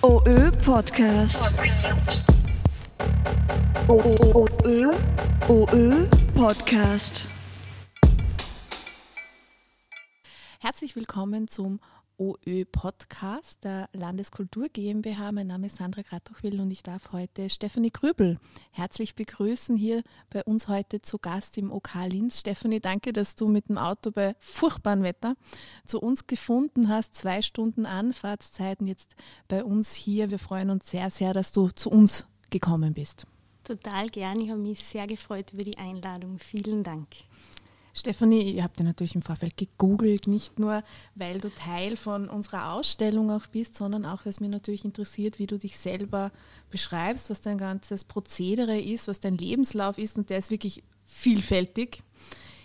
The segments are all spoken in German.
OÖ Podcast. OÖ OÖ Podcast. Herzlich willkommen zum OÖ Podcast der Landeskultur GmbH. Mein Name ist Sandra Gratochwil und ich darf heute Stefanie Grübel herzlich begrüßen hier bei uns heute zu Gast im OK Linz. Stefanie, danke, dass du mit dem Auto bei furchtbarem Wetter zu uns gefunden hast. Zwei Stunden Anfahrtszeiten jetzt bei uns hier. Wir freuen uns sehr, sehr, dass du zu uns gekommen bist. Total gern. Ich habe mich sehr gefreut über die Einladung. Vielen Dank. Stefanie, ihr habt ja natürlich im Vorfeld gegoogelt, nicht nur, weil du Teil von unserer Ausstellung auch bist, sondern auch, weil es mir natürlich interessiert, wie du dich selber beschreibst, was dein ganzes Prozedere ist, was dein Lebenslauf ist und der ist wirklich vielfältig,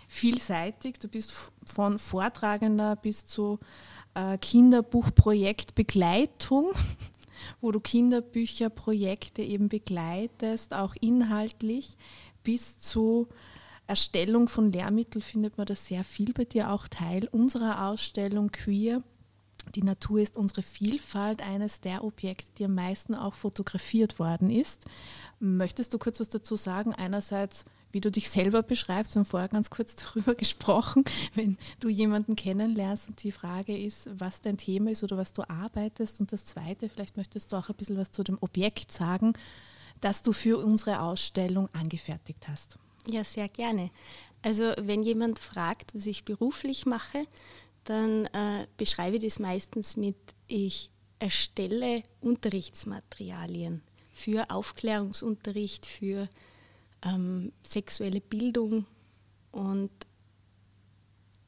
vielseitig. Du bist von Vortragender bis zu äh, Kinderbuchprojektbegleitung, wo du Kinderbücherprojekte eben begleitest, auch inhaltlich, bis zu Erstellung von Lehrmitteln findet man da sehr viel bei dir auch Teil unserer Ausstellung Queer. Die Natur ist unsere Vielfalt, eines der Objekte, die am meisten auch fotografiert worden ist. Möchtest du kurz was dazu sagen? Einerseits, wie du dich selber beschreibst, wir haben vorher ganz kurz darüber gesprochen, wenn du jemanden kennenlernst und die Frage ist, was dein Thema ist oder was du arbeitest. Und das Zweite, vielleicht möchtest du auch ein bisschen was zu dem Objekt sagen, das du für unsere Ausstellung angefertigt hast. Ja, sehr gerne. Also wenn jemand fragt, was ich beruflich mache, dann äh, beschreibe ich das meistens mit, ich erstelle Unterrichtsmaterialien für Aufklärungsunterricht, für ähm, sexuelle Bildung und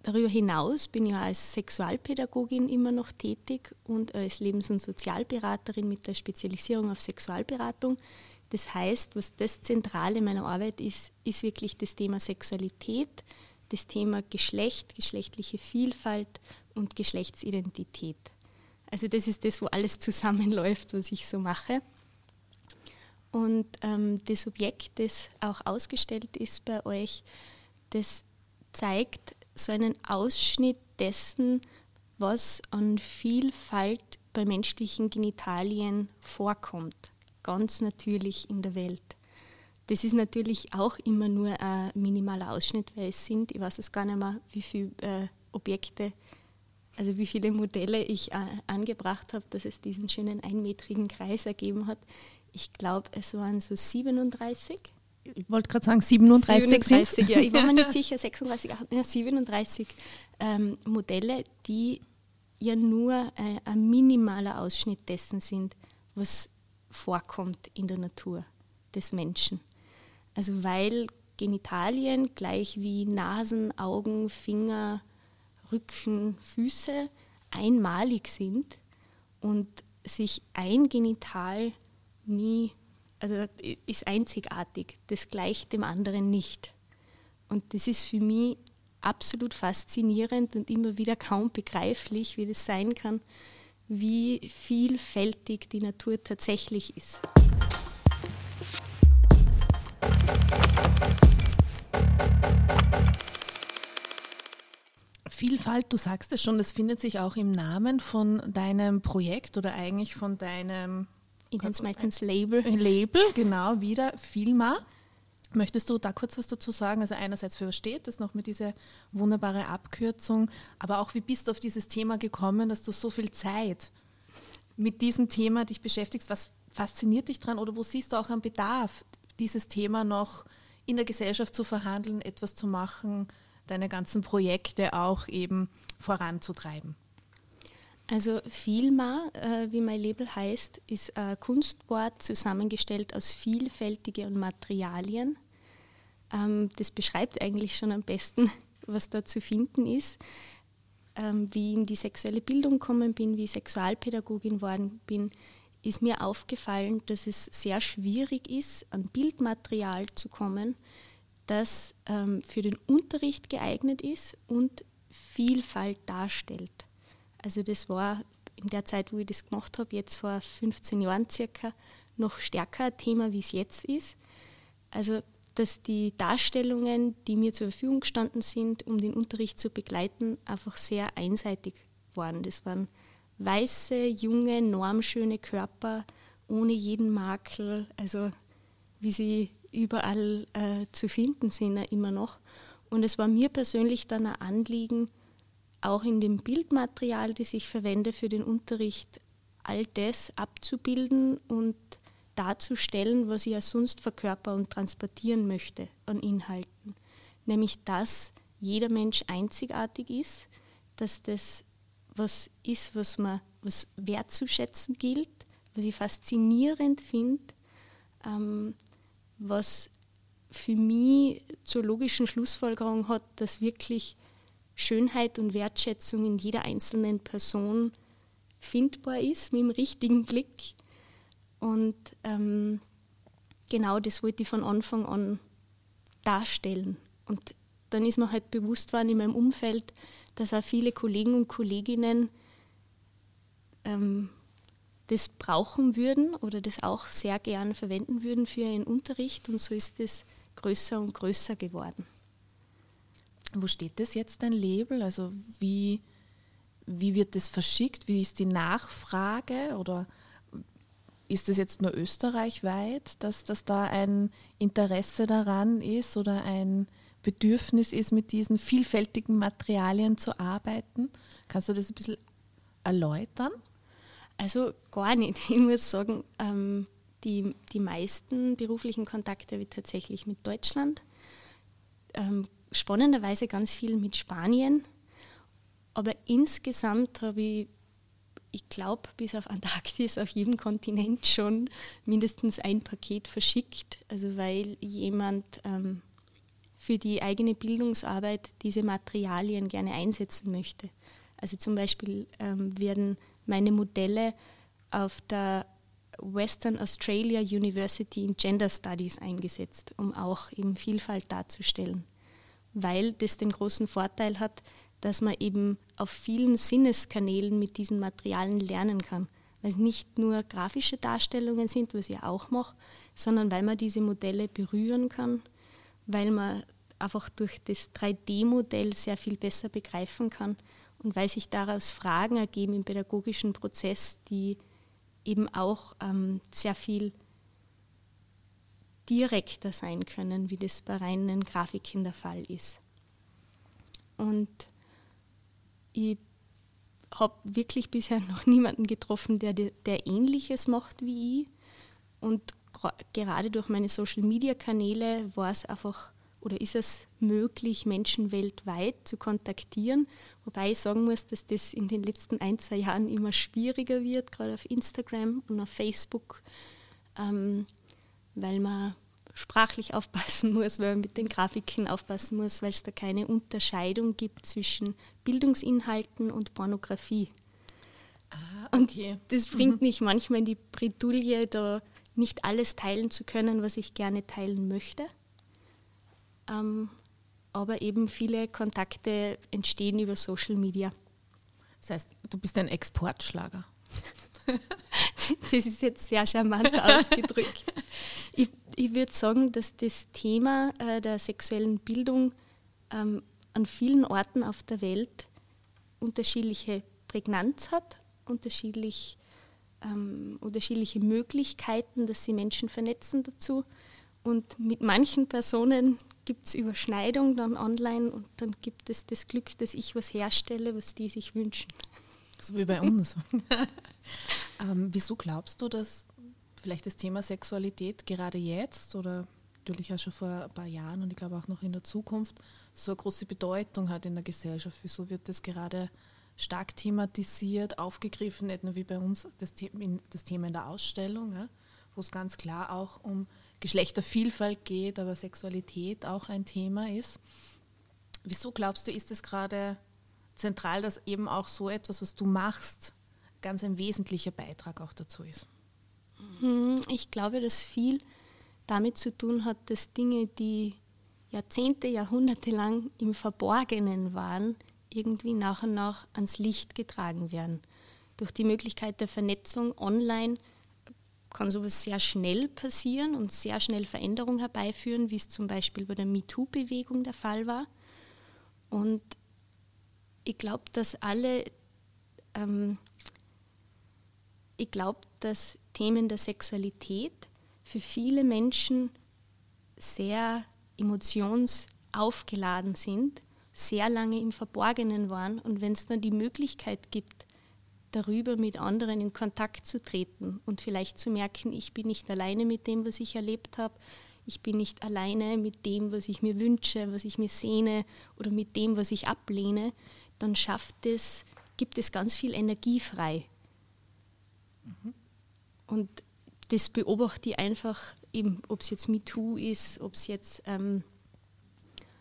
darüber hinaus bin ich als Sexualpädagogin immer noch tätig und als Lebens- und Sozialberaterin mit der Spezialisierung auf Sexualberatung. Das heißt, was das Zentrale meiner Arbeit ist, ist wirklich das Thema Sexualität, das Thema Geschlecht, geschlechtliche Vielfalt und Geschlechtsidentität. Also das ist das, wo alles zusammenläuft, was ich so mache. Und ähm, das Objekt, das auch ausgestellt ist bei euch, das zeigt so einen Ausschnitt dessen, was an Vielfalt bei menschlichen Genitalien vorkommt ganz natürlich in der Welt. Das ist natürlich auch immer nur ein minimaler Ausschnitt, weil es sind, ich weiß es gar nicht mehr, wie viele äh, Objekte, also wie viele Modelle ich äh, angebracht habe, dass es diesen schönen einmetrigen Kreis ergeben hat. Ich glaube, es waren so 37. Ich wollte gerade sagen 37. 37 ja, ich war mir nicht sicher, 36, ja, 37 ähm, Modelle, die ja nur äh, ein minimaler Ausschnitt dessen sind, was vorkommt in der Natur des Menschen. Also weil Genitalien gleich wie Nasen, Augen, Finger, Rücken, Füße einmalig sind und sich ein Genital nie, also ist einzigartig, das gleicht dem anderen nicht. Und das ist für mich absolut faszinierend und immer wieder kaum begreiflich, wie das sein kann, wie vielfältig die Natur tatsächlich ist. Vielfalt, du sagst es schon, das findet sich auch im Namen von deinem Projekt oder eigentlich von deinem es meistens Label. Label, genau, wieder Filma. Möchtest du da kurz was dazu sagen? Also einerseits für was steht das noch mit dieser wunderbare Abkürzung, aber auch wie bist du auf dieses Thema gekommen, dass du so viel Zeit mit diesem Thema dich beschäftigst? Was fasziniert dich dran oder wo siehst du auch einen Bedarf, dieses Thema noch in der Gesellschaft zu verhandeln, etwas zu machen, deine ganzen Projekte auch eben voranzutreiben? Also Filma, äh, wie mein Label heißt, ist ein Kunstwort zusammengestellt aus vielfältigen Materialien. Ähm, das beschreibt eigentlich schon am besten, was da zu finden ist. Ähm, wie ich in die sexuelle Bildung gekommen bin, wie ich Sexualpädagogin geworden bin, ist mir aufgefallen, dass es sehr schwierig ist, an Bildmaterial zu kommen, das ähm, für den Unterricht geeignet ist und Vielfalt darstellt. Also das war in der Zeit, wo ich das gemacht habe, jetzt vor 15 Jahren circa, noch stärker ein Thema, wie es jetzt ist. Also dass die Darstellungen, die mir zur Verfügung gestanden sind, um den Unterricht zu begleiten, einfach sehr einseitig waren. Das waren weiße, junge, normschöne Körper ohne jeden Makel, also wie sie überall äh, zu finden sind, immer noch. Und es war mir persönlich dann ein Anliegen, auch in dem Bildmaterial, das ich verwende für den Unterricht, all das abzubilden und darzustellen, was ich ja sonst verkörpern und transportieren möchte an Inhalten. Nämlich, dass jeder Mensch einzigartig ist, dass das was ist, was man was wertzuschätzen gilt, was ich faszinierend finde, ähm, was für mich zur logischen Schlussfolgerung hat, dass wirklich Schönheit und Wertschätzung in jeder einzelnen Person findbar ist, mit dem richtigen Blick. Und ähm, genau das wollte ich von Anfang an darstellen. Und dann ist mir halt bewusst worden in meinem Umfeld, dass auch viele Kollegen und Kolleginnen ähm, das brauchen würden oder das auch sehr gern verwenden würden für ihren Unterricht. Und so ist es größer und größer geworden. Wo steht das jetzt, dein Label? Also wie, wie wird das verschickt? Wie ist die Nachfrage? Oder ist es jetzt nur österreichweit, dass, dass da ein Interesse daran ist oder ein Bedürfnis ist, mit diesen vielfältigen Materialien zu arbeiten? Kannst du das ein bisschen erläutern? Also gar nicht. Ich muss sagen, ähm, die, die meisten beruflichen Kontakte habe ich tatsächlich mit Deutschland. Ähm, spannenderweise ganz viel mit Spanien. Aber insgesamt habe ich, ich glaube, bis auf Antarktis auf jedem Kontinent schon mindestens ein Paket verschickt. Also weil jemand ähm, für die eigene Bildungsarbeit diese Materialien gerne einsetzen möchte. Also zum Beispiel ähm, werden meine Modelle auf der Western Australia University in Gender Studies eingesetzt, um auch eben Vielfalt darzustellen, weil das den großen Vorteil hat, dass man eben auf vielen Sinneskanälen mit diesen Materialien lernen kann. Weil es nicht nur grafische Darstellungen sind, was ich auch mache, sondern weil man diese Modelle berühren kann, weil man einfach durch das 3D-Modell sehr viel besser begreifen kann und weil sich daraus Fragen ergeben im pädagogischen Prozess, die eben auch ähm, sehr viel direkter sein können, wie das bei reinen Grafiken der Fall ist. Und ich habe wirklich bisher noch niemanden getroffen, der, der Ähnliches macht wie ich. Und gerade durch meine Social-Media-Kanäle war es einfach oder ist es möglich, Menschen weltweit zu kontaktieren. Wobei ich sagen muss, dass das in den letzten ein, zwei Jahren immer schwieriger wird, gerade auf Instagram und auf Facebook, ähm, weil man sprachlich aufpassen muss, weil man mit den Grafiken aufpassen muss, weil es da keine Unterscheidung gibt zwischen Bildungsinhalten und Pornografie. Ah, okay. Und das bringt mhm. mich manchmal in die Bredouille, da nicht alles teilen zu können, was ich gerne teilen möchte ähm, aber eben viele Kontakte entstehen über Social Media. Das heißt, du bist ein Exportschlager. das ist jetzt sehr charmant ausgedrückt. Ich, würde sagen, dass das Thema äh, der sexuellen Bildung ähm, an vielen Orten auf der Welt unterschiedliche Prägnanz hat, unterschiedlich, ähm, unterschiedliche Möglichkeiten, dass sie Menschen vernetzen dazu. Und mit manchen Personen gibt es Überschneidung dann online und dann gibt es das Glück, dass ich was herstelle, was die sich wünschen. So wie bei uns. ähm, wieso glaubst du, dass vielleicht das Thema Sexualität gerade jetzt oder natürlich auch schon vor ein paar Jahren und ich glaube auch noch in der Zukunft so eine große Bedeutung hat in der Gesellschaft? Wieso wird das gerade stark thematisiert, aufgegriffen, nicht nur wie bei uns das, Thema, in der Ausstellung, wo es ganz klar auch um Geschlechtervielfalt geht, aber Sexualität auch ein Thema ist. Wieso glaubst du, ist es gerade zentral, dass eben auch so etwas, was du machst, ganz ein wesentlicher Beitrag auch dazu ist? Hm, ich glaube, dass viel damit zu tun hat, dass Dinge, die Jahrzehnte, Jahrhunderte lang im Verborgenen waren, irgendwie nach und nach ans Licht getragen werden. Durch die Möglichkeit der Vernetzung online kann sowas sehr schnell passieren und sehr schnell Veränderungen herbeiführen, wie es zum Beispiel bei der MeToo-Bewegung der Fall war. Und ich glaube, dass alle ähm, ich glaube, dass Themen der Sexualität für viele Menschen sehr emotionsaufgeladen sind, sehr lange im Verborgenen waren und wenn es dann die Möglichkeit gibt, darüber mit anderen in Kontakt zu treten und vielleicht zu merken, ich bin nicht alleine mit dem, was ich erlebt habe, ich bin nicht alleine mit dem, was ich mir wünsche, was ich mir sehne oder mit dem, was ich ablehne, dann schafft es, gibt es ganz viel Energie frei. Mhm. Und das beobachte ich einfach, ob es jetzt MeToo ist, ob es jetzt ähm,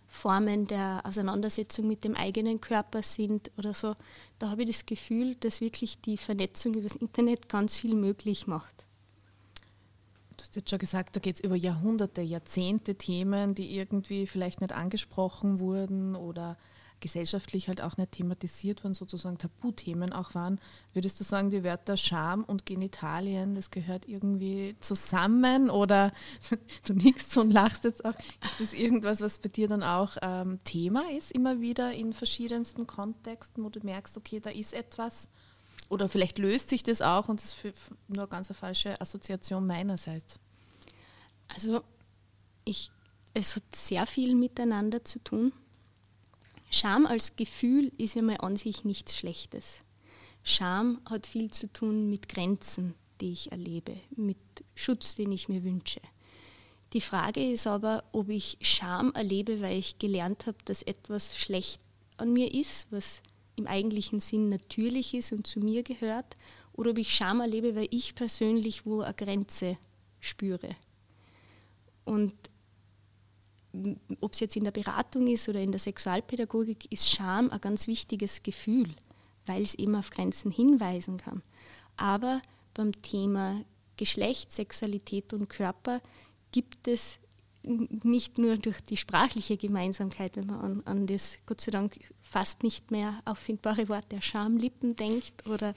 Formen der Auseinandersetzung mit dem eigenen Körper sind oder so. Da habe ich das Gefühl, dass wirklich die Vernetzung über das Internet ganz viel möglich macht. Du hast jetzt schon gesagt, da geht es über Jahrhunderte, Jahrzehnte Themen, die irgendwie vielleicht nicht angesprochen wurden oder gesellschaftlich halt auch nicht thematisiert wurden, sozusagen Tabuthemen auch waren. Würdest du sagen, die Wörter Scham und Genitalien, das gehört irgendwie zusammen oder du nickst und lachst jetzt auch, ist das irgendwas, was bei dir dann auch ähm, Thema ist, immer wieder in verschiedensten Kontexten, wo du merkst, okay, da ist etwas oder vielleicht löst sich das auch und das ist nur ganz eine falsche Assoziation meinerseits. Also ich, es hat sehr viel miteinander zu tun. Scham als Gefühl ist ja mal an sich nichts Schlechtes. Scham hat viel zu tun mit Grenzen, die ich erlebe, mit Schutz, den ich mir wünsche. Die Frage ist aber, ob ich Scham erlebe, weil ich gelernt habe, dass etwas schlecht an mir ist, was im eigentlichen Sinn natürlich ist und zu mir gehört, oder ob ich Scham erlebe, weil ich persönlich wo eine Grenze spüre. Und ob es jetzt in der Beratung ist oder in der Sexualpädagogik, ist Scham ein ganz wichtiges Gefühl, weil es eben auf Grenzen hinweisen kann. Aber beim Thema Geschlecht, Sexualität und Körper gibt es nicht nur durch die sprachliche Gemeinsamkeit, wenn man an, an das Gott sei Dank fast nicht mehr auffindbare Wort der Schamlippen denkt oder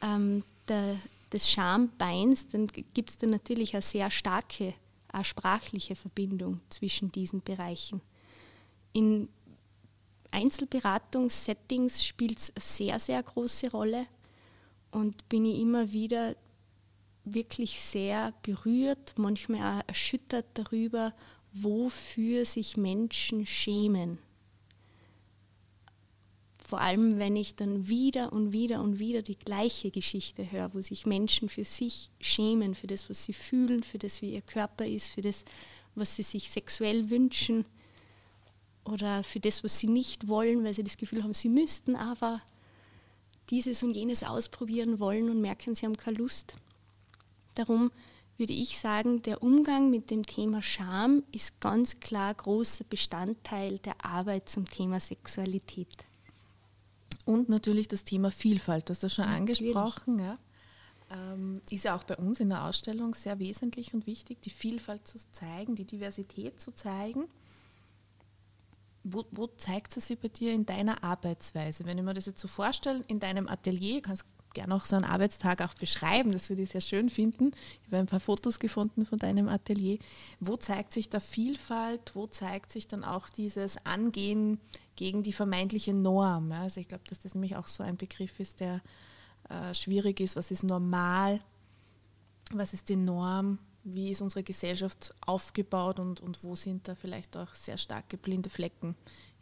ähm, der, des Schambeins, dann gibt es da natürlich eine sehr starke eine sprachliche Verbindung zwischen diesen Bereichen. In Einzelberatungssettings spielt es sehr, sehr große Rolle und bin ich immer wieder wirklich sehr berührt, manchmal auch erschüttert darüber, wofür sich Menschen schämen vor allem wenn ich dann wieder und wieder und wieder die gleiche Geschichte höre, wo sich Menschen für sich schämen, für das, was sie fühlen, für das, wie ihr Körper ist, für das, was sie sich sexuell wünschen oder für das, was sie nicht wollen, weil sie das Gefühl haben, sie müssten aber dieses und jenes ausprobieren wollen und merken, sie haben keine Lust. Darum würde ich sagen, der Umgang mit dem Thema Scham ist ganz klar großer Bestandteil der Arbeit zum Thema Sexualität. Und natürlich das Thema Vielfalt, das hast du schon angesprochen. Ja. Ähm, ist ja auch bei uns in der Ausstellung sehr wesentlich und wichtig, die Vielfalt zu zeigen, die Diversität zu zeigen. Wo, wo zeigt es sich bei dir in deiner Arbeitsweise? Wenn ich mir das jetzt so vorstelle, in deinem Atelier, kannst gerne auch so einen Arbeitstag auch beschreiben, das würde ich sehr schön finden. Ich habe ein paar Fotos gefunden von deinem Atelier. Wo zeigt sich da Vielfalt? Wo zeigt sich dann auch dieses Angehen gegen die vermeintliche Norm? Also ich glaube, dass das nämlich auch so ein Begriff ist, der äh, schwierig ist. Was ist normal? Was ist die Norm? Wie ist unsere Gesellschaft aufgebaut und, und wo sind da vielleicht auch sehr starke blinde Flecken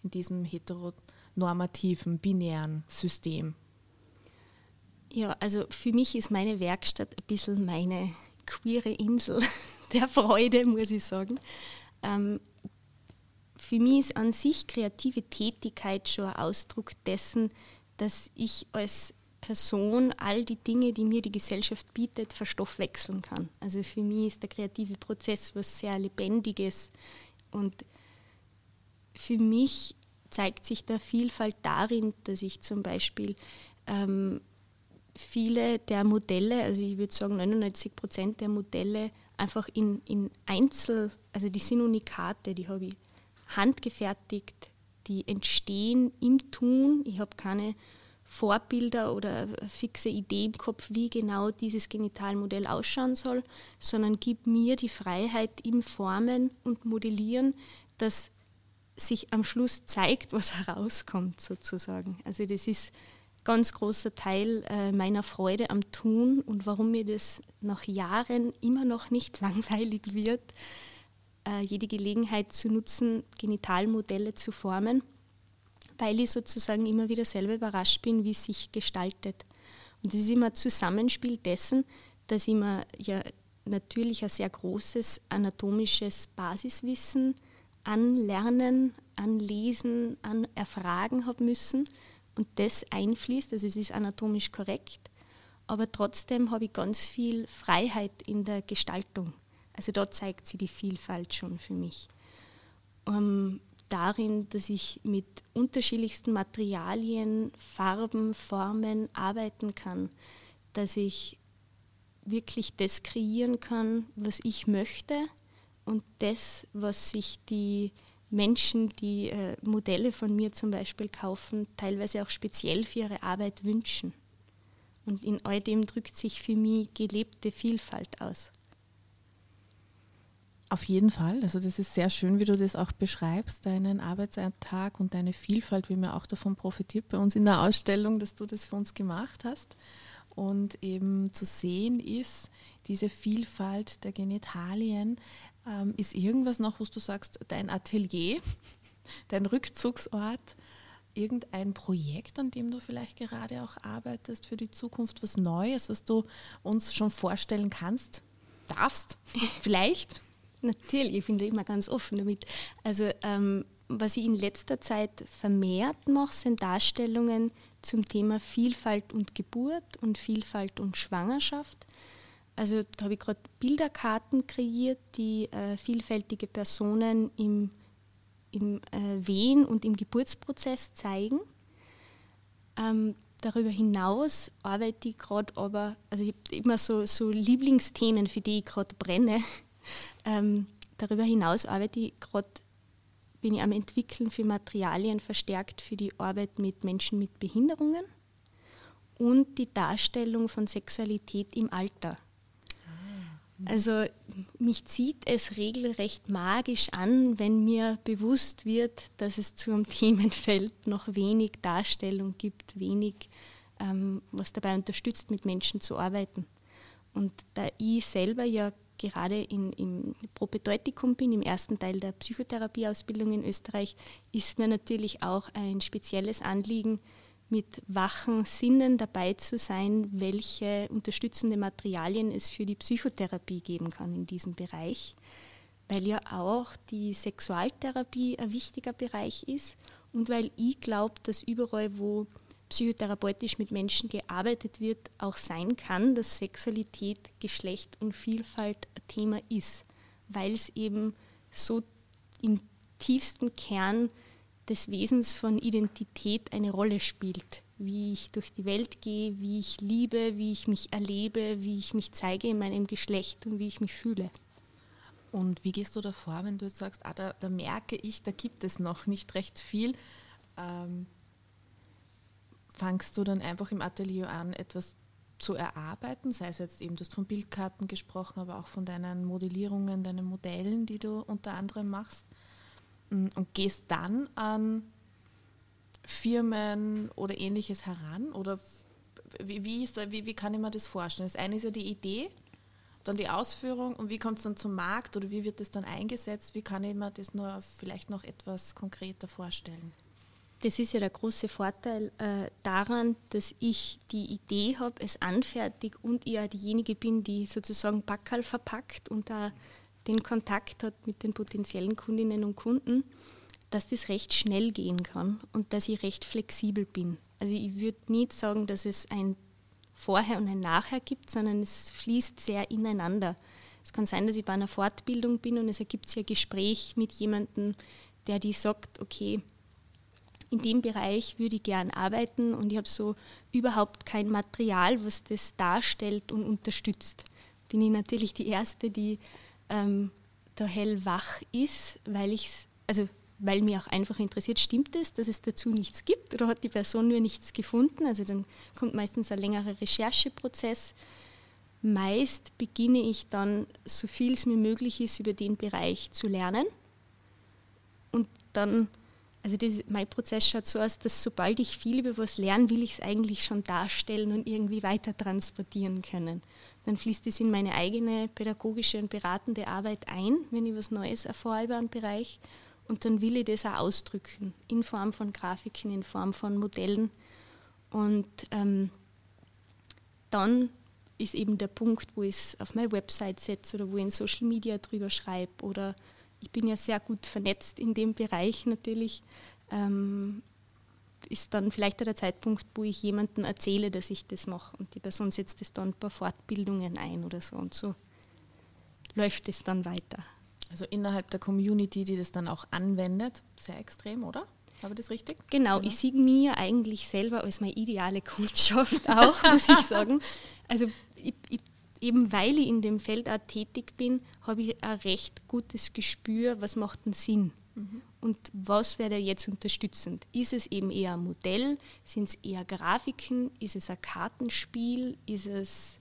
in diesem heteronormativen, binären System? Ja, also für mich ist meine Werkstatt ein bisschen meine queere Insel der Freude, muss ich sagen. Ähm, für mich ist an sich kreative Tätigkeit schon ein Ausdruck dessen, dass ich als Person all die Dinge, die mir die Gesellschaft bietet, verstoffwechseln kann. Also für mich ist der kreative Prozess was sehr Lebendiges und für mich zeigt sich der Vielfalt darin, dass ich zum Beispiel ähm, viele der Modelle, also ich würde sagen 99 Prozent der Modelle, einfach in, in Einzel, also die sind Unikate, die habe ich handgefertigt, die entstehen im Tun. Ich habe keine Vorbilder oder fixe Idee im Kopf, wie genau dieses Genitalmodell ausschauen soll, sondern gib mir die Freiheit im Formen und Modellieren, dass sich am Schluss zeigt, was herauskommt sozusagen. Also das ist ganz großer Teil äh, meiner Freude am Tun und warum mir das nach Jahren immer noch nicht langweilig wird, äh, jede Gelegenheit zu nutzen, Genitalmodelle zu formen, weil ich sozusagen immer wieder selber überrascht bin, wie es sich gestaltet. Und das ist immer ein Zusammenspiel dessen, dass ich mir ja natürlich ein sehr großes anatomisches Basiswissen anlernen, anlesen, an erfragen habe müssen und das einfließt, also es ist anatomisch korrekt, aber trotzdem habe ich ganz viel Freiheit in der Gestaltung. Also da zeigt sie die Vielfalt schon für mich. Ähm, darin, dass ich mit unterschiedlichsten Materialien, Farben, Formen arbeiten kann, dass ich wirklich das kreieren kann, was ich möchte und das, was sich die Menschen, die äh, Modelle von mir zum Beispiel kaufen, teilweise auch speziell für ihre Arbeit wünschen. Und in all dem drückt sich für mich gelebte Vielfalt aus. Auf jeden Fall. Also das ist sehr schön, wie du das auch beschreibst, deinen Arbeitsalltag und deine Vielfalt, wie man auch davon profitiert bei uns in der Ausstellung, dass du das für uns gemacht hast. Und eben zu sehen ist, diese Vielfalt der Genitalien, ähm, ist irgendwas noch, wo du sagst, dein Atelier, dein Rückzugsort, irgendein Projekt, an dem du vielleicht gerade auch arbeitest für die Zukunft, was Neues, was du uns schon vorstellen kannst, darfst, vielleicht? Natürlich, ich bin da immer ganz offen damit. Also ähm, was ich in letzter Zeit vermehrt mache, sind Darstellungen zum Thema Vielfalt und Geburt und Vielfalt und Schwangerschaft. Also da habe ich gerade Bilderkarten kreiert, die äh, vielfältige Personen im, im äh, Wehen und im Geburtsprozess zeigen. Ähm, darüber hinaus arbeite ich gerade aber, also ich habe immer so, so Lieblingsthemen, für die ich gerade brenne. Ähm, darüber hinaus arbeite ich gerade, bin ich am Entwickeln für Materialien verstärkt für die Arbeit mit Menschen mit Behinderungen und die Darstellung von Sexualität im Alter. Also mich zieht es regelrecht magisch an, wenn mir bewusst wird, dass es zu einem Themenfeld noch wenig Darstellung gibt, wenig, ähm, was dabei unterstützt, mit Menschen zu arbeiten. Und da ich selber ja gerade in, im Propedeutikum bin, im ersten Teil der Psychotherapieausbildung in Österreich, ist mir natürlich auch ein spezielles Anliegen, mit wachen Sinnen dabei zu sein, welche unterstützende Materialien es für die Psychotherapie geben kann in diesem Bereich, weil ja auch die Sexualtherapie ein wichtiger Bereich ist und weil ich glaube, dass überall, wo psychotherapeutisch mit Menschen gearbeitet wird, auch sein kann, dass Sexualität, Geschlecht und Vielfalt ein Thema ist, weil es eben so im tiefsten Kern des Wesens von Identität eine Rolle spielt. Wie ich durch die Welt gehe, wie ich liebe, wie ich mich erlebe, wie ich mich zeige in meinem Geschlecht und wie ich mich fühle. Und wie gehst du davor, wenn du jetzt sagst, ah, da, da merke ich, da gibt es noch nicht recht viel? Ähm, fangst du dann einfach im Atelier an, etwas zu erarbeiten, sei es jetzt eben, du hast von Bildkarten gesprochen, aber auch von deinen Modellierungen, deinen Modellen, die du unter anderem machst und gehst dann an Firmen oder ähnliches heran oder wie, wie, ist da, wie, wie kann ich mir das vorstellen? Das eine ist ja die Idee, dann die Ausführung und wie kommt es dann zum Markt oder wie wird das dann eingesetzt? Wie kann ich mir das nur vielleicht noch etwas konkreter vorstellen? Das ist ja der große Vorteil äh, daran, dass ich die Idee habe, es anfertigt und ich ja diejenige bin, die sozusagen Backerl verpackt und da den Kontakt hat mit den potenziellen Kundinnen und Kunden, dass das recht schnell gehen kann und dass ich recht flexibel bin. Also ich würde nicht sagen, dass es ein Vorher und ein Nachher gibt, sondern es fließt sehr ineinander. Es kann sein, dass ich bei einer Fortbildung bin und es ergibt sich ein Gespräch mit jemandem, der die sagt, okay, in dem Bereich würde ich gern arbeiten und ich habe so überhaupt kein Material, was das darstellt und unterstützt. Bin ich natürlich die Erste, die ähm, da hellwach ist, weil ich also weil mir auch einfach interessiert, stimmt es, dass es dazu nichts gibt oder hat die Person nur nichts gefunden? Also dann kommt meistens ein längerer Rechercheprozess. Meist beginne ich dann, so viel es mir möglich ist, über den Bereich zu lernen. Und dann Also das, mein Prozess schaut so aus, dass sobald ich viel über was lerne, will ich es eigentlich schon darstellen und irgendwie weiter transportieren können. Dann fließt es in meine eigene pädagogische und beratende Arbeit ein, wenn ich was Neues erfahre über einen Bereich. Und dann will ich das auch ausdrücken, in Form von Grafiken, in Form von Modellen. Und ähm, dann ist eben der Punkt, wo ich es auf meine Website setze oder wo ich in Social Media drüber schreibe oder ich bin ja sehr gut vernetzt in dem Bereich natürlich, ähm, ist dann vielleicht der Zeitpunkt, wo ich jemandem erzähle, dass ich das mache und die Person setzt es dann ein paar Fortbildungen ein oder so und so läuft es dann weiter. Also innerhalb der Community, die das dann auch anwendet, sehr extrem, oder? Habe ich das richtig? Genau, genau. ich sehe mir eigentlich selber als meine ideale Kundschaft auch, muss ich sagen. Also ich, ich eben weil ich in dem Feld auch tätig bin, habe ich ein recht gutes Gespür, was macht einen Sinn. Und was wäre jetzt unterstützend? Ist es eben eher ein Modell? Sind es eher Grafiken? Ist es ein Kartenspiel? Ist es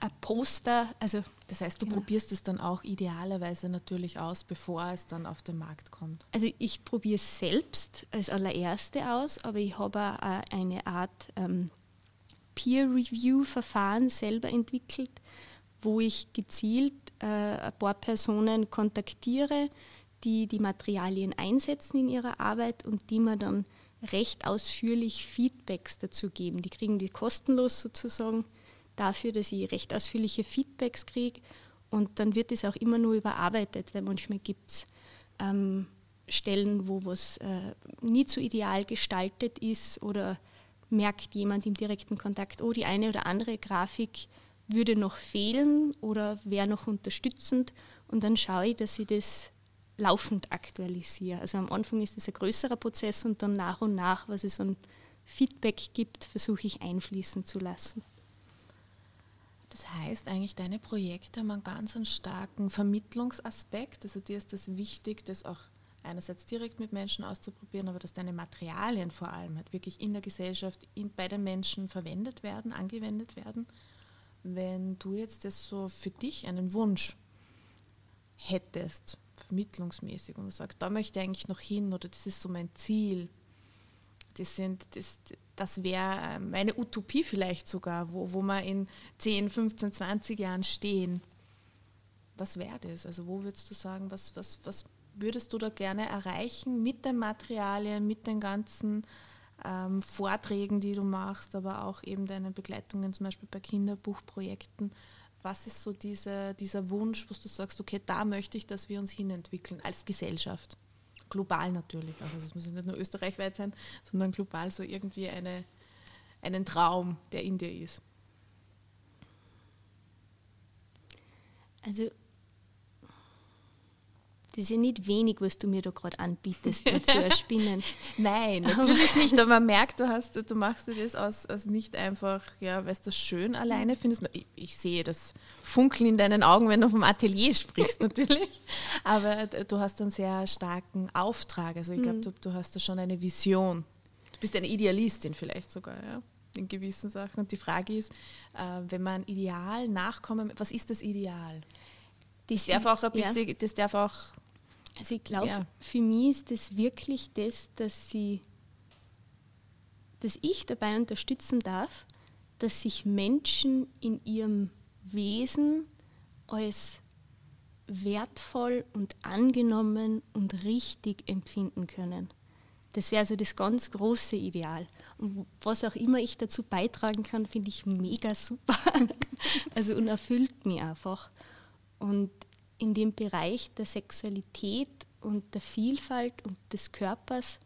ein Poster? Also, das heißt, du ja. probierst es dann auch idealerweise natürlich aus, bevor es dann auf den Markt kommt. Also ich probiere es selbst als allererste aus, aber ich habe eine Art ähm, Peer-Review-Verfahren selber entwickelt, wo ich gezielt äh, ein paar Personen kontaktiere, die die Materialien einsetzen in ihrer Arbeit und die mir dann recht ausführlich Feedbacks dazu geben. Die kriegen die kostenlos sozusagen dafür, dass ich recht ausführliche Feedbacks kriege und dann wird es auch immer nur überarbeitet, weil manchmal gibt es ähm, Stellen, wo was äh, nie zu ideal gestaltet ist oder merkt jemand im direkten Kontakt, oh, die eine oder andere Grafik würde noch fehlen oder wäre noch unterstützend und dann schaue ich, dass ich das laufend aktualisiere. Also am Anfang ist das ein größerer Prozess und dann nach und nach, was es an Feedback gibt, versuche ich einfließen zu lassen. Das heißt eigentlich, deine Projekte haben einen ganz starken Vermittlungsaspekt. Also dir ist das wichtig, das auch einerseits direkt mit Menschen auszuprobieren, aber dass deine Materialien vor allem halt wirklich in der Gesellschaft, in, bei den Menschen verwendet werden, angewendet werden. Wenn du jetzt das so für dich einen Wunsch hättest, vermittlungsmäßig, und du sagst, da möchte ich eigentlich noch hin oder das ist so mein Ziel, das, sind, das, das wäre meine Utopie vielleicht sogar, wo, wo wir in 10, 15, 20 Jahren stehen. Was wäre das? Also wo würdest du sagen, was, was, was würdest du da gerne erreichen mit den Materialien, mit den ganzen ähm, Vorträgen, die du machst, aber auch eben deinen Begleitungen, zum Beispiel bei Kinderbuchprojekten? Was ist so diese, dieser Wunsch, wo du sagst, okay, da möchte ich, dass wir uns hinentwickeln als Gesellschaft? Global natürlich, also es muss nicht nur österreichweit sein, sondern global so irgendwie eine, einen Traum, der in dir ist. Also das ist ja nicht wenig, was du mir da gerade anbietest, zu erspinnen. Nein, natürlich nicht, aber man merkt, du, hast, du machst dir das aus, aus nicht einfach, ja, weil du das schön alleine findest. Ich, ich, sehe das Funkeln in deinen Augen, wenn du vom Atelier sprichst, natürlich. Aber du hast einen sehr starken Auftrag. Also ich glaube, mhm. du, du hast da schon eine Vision. Du bist eine Idealistin vielleicht sogar, ja in gewissen Sachen. Und die Frage ist, äh, wenn man Ideal nachkommen, was ist das Ideal? Das darf auch ein bisschen, ja. das darf auch also ich glaube, ja. für mich ist das wirklich das, dass sie, dass ich dabei unterstützen darf, dass sich Menschen in ihrem Wesen als wertvoll und angenommen und richtig empfinden können. Das wäre so das ganz große Ideal. Und was auch immer ich dazu beitragen kann, finde ich mega super. also und erfüllt mich einfach. Und in dem Bereich der Sexualität und der Vielfalt und des Körpers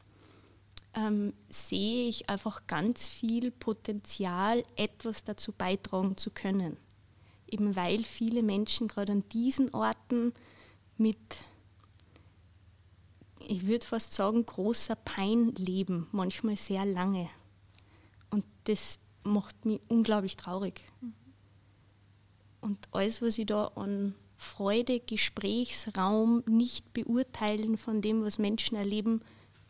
ähm, sehe ich einfach ganz viel Potenzial, etwas dazu beitragen zu können. Eben weil viele Menschen gerade an diesen Orten mit, ich würde fast sagen, großer Pein leben, manchmal sehr lange. Und das macht mich unglaublich traurig. Mhm. Und alles, was ich da an Freude, Gesprächsraum, nicht beurteilen von dem, was Menschen erleben,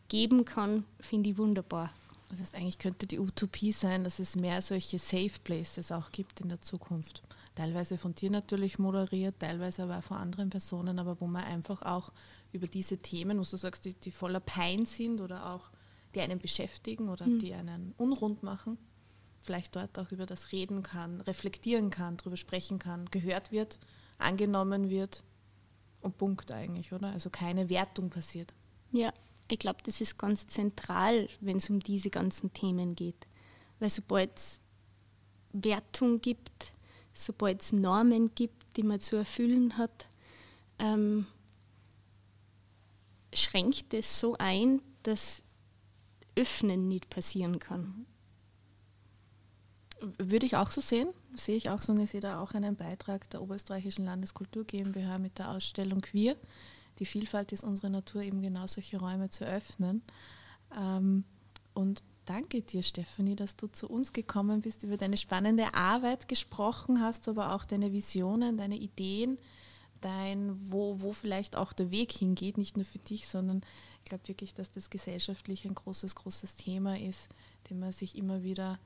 geben kann, finde ich wunderbar. Das heißt, eigentlich könnte die Utopie sein, dass es mehr solche Safe Places auch gibt in der Zukunft. Teilweise von dir natürlich moderiert, teilweise aber auch von anderen Personen, aber wo man einfach auch über diese Themen, wo du sagst, die, die voller Pein sind oder auch die einen beschäftigen oder mhm. die einen unrund machen, vielleicht dort auch über das reden kann, reflektieren kann, darüber sprechen kann, gehört wird, angenommen wird und Punkt eigentlich, oder? Also keine Wertung passiert. Ja, ich glaube, das ist ganz zentral, wenn es um diese ganzen Themen geht. Weil sobald es Wertung gibt, sobald es Normen gibt, die man zu erfüllen hat, ähm, schränkt es so ein, dass Öffnen nicht passieren kann. Würde ich auch so sehen, sehe ich auch so und ich sehe da auch einen Beitrag der Oberösterreichischen Landeskultur GmbH mit der Ausstellung Queer. Die Vielfalt ist unsere Natur, eben genau solche Räume zu öffnen. Ähm, und danke dir, Stefanie, dass du zu uns gekommen bist, über deine spannende Arbeit gesprochen hast, aber auch deine Visionen, deine Ideen, dein, wo, wo vielleicht auch der Weg hingeht, nicht nur für dich, sondern ich glaube wirklich, dass das gesellschaftlich ein großes, großes Thema ist, dem man sich immer wieder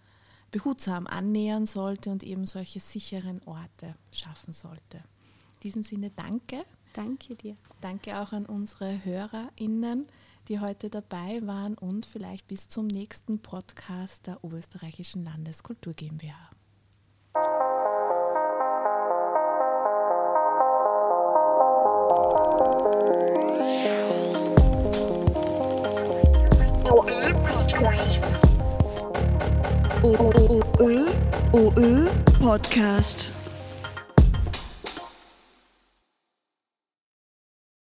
behutsam annähern sollte und eben solche sicheren Orte schaffen sollte. In diesem Sinne danke. Danke dir. Danke auch an unsere HörerInnen, die heute dabei waren und vielleicht bis zum nächsten Podcast der Oberösterreichischen Landeskultur GmbH. OÖ Podcast.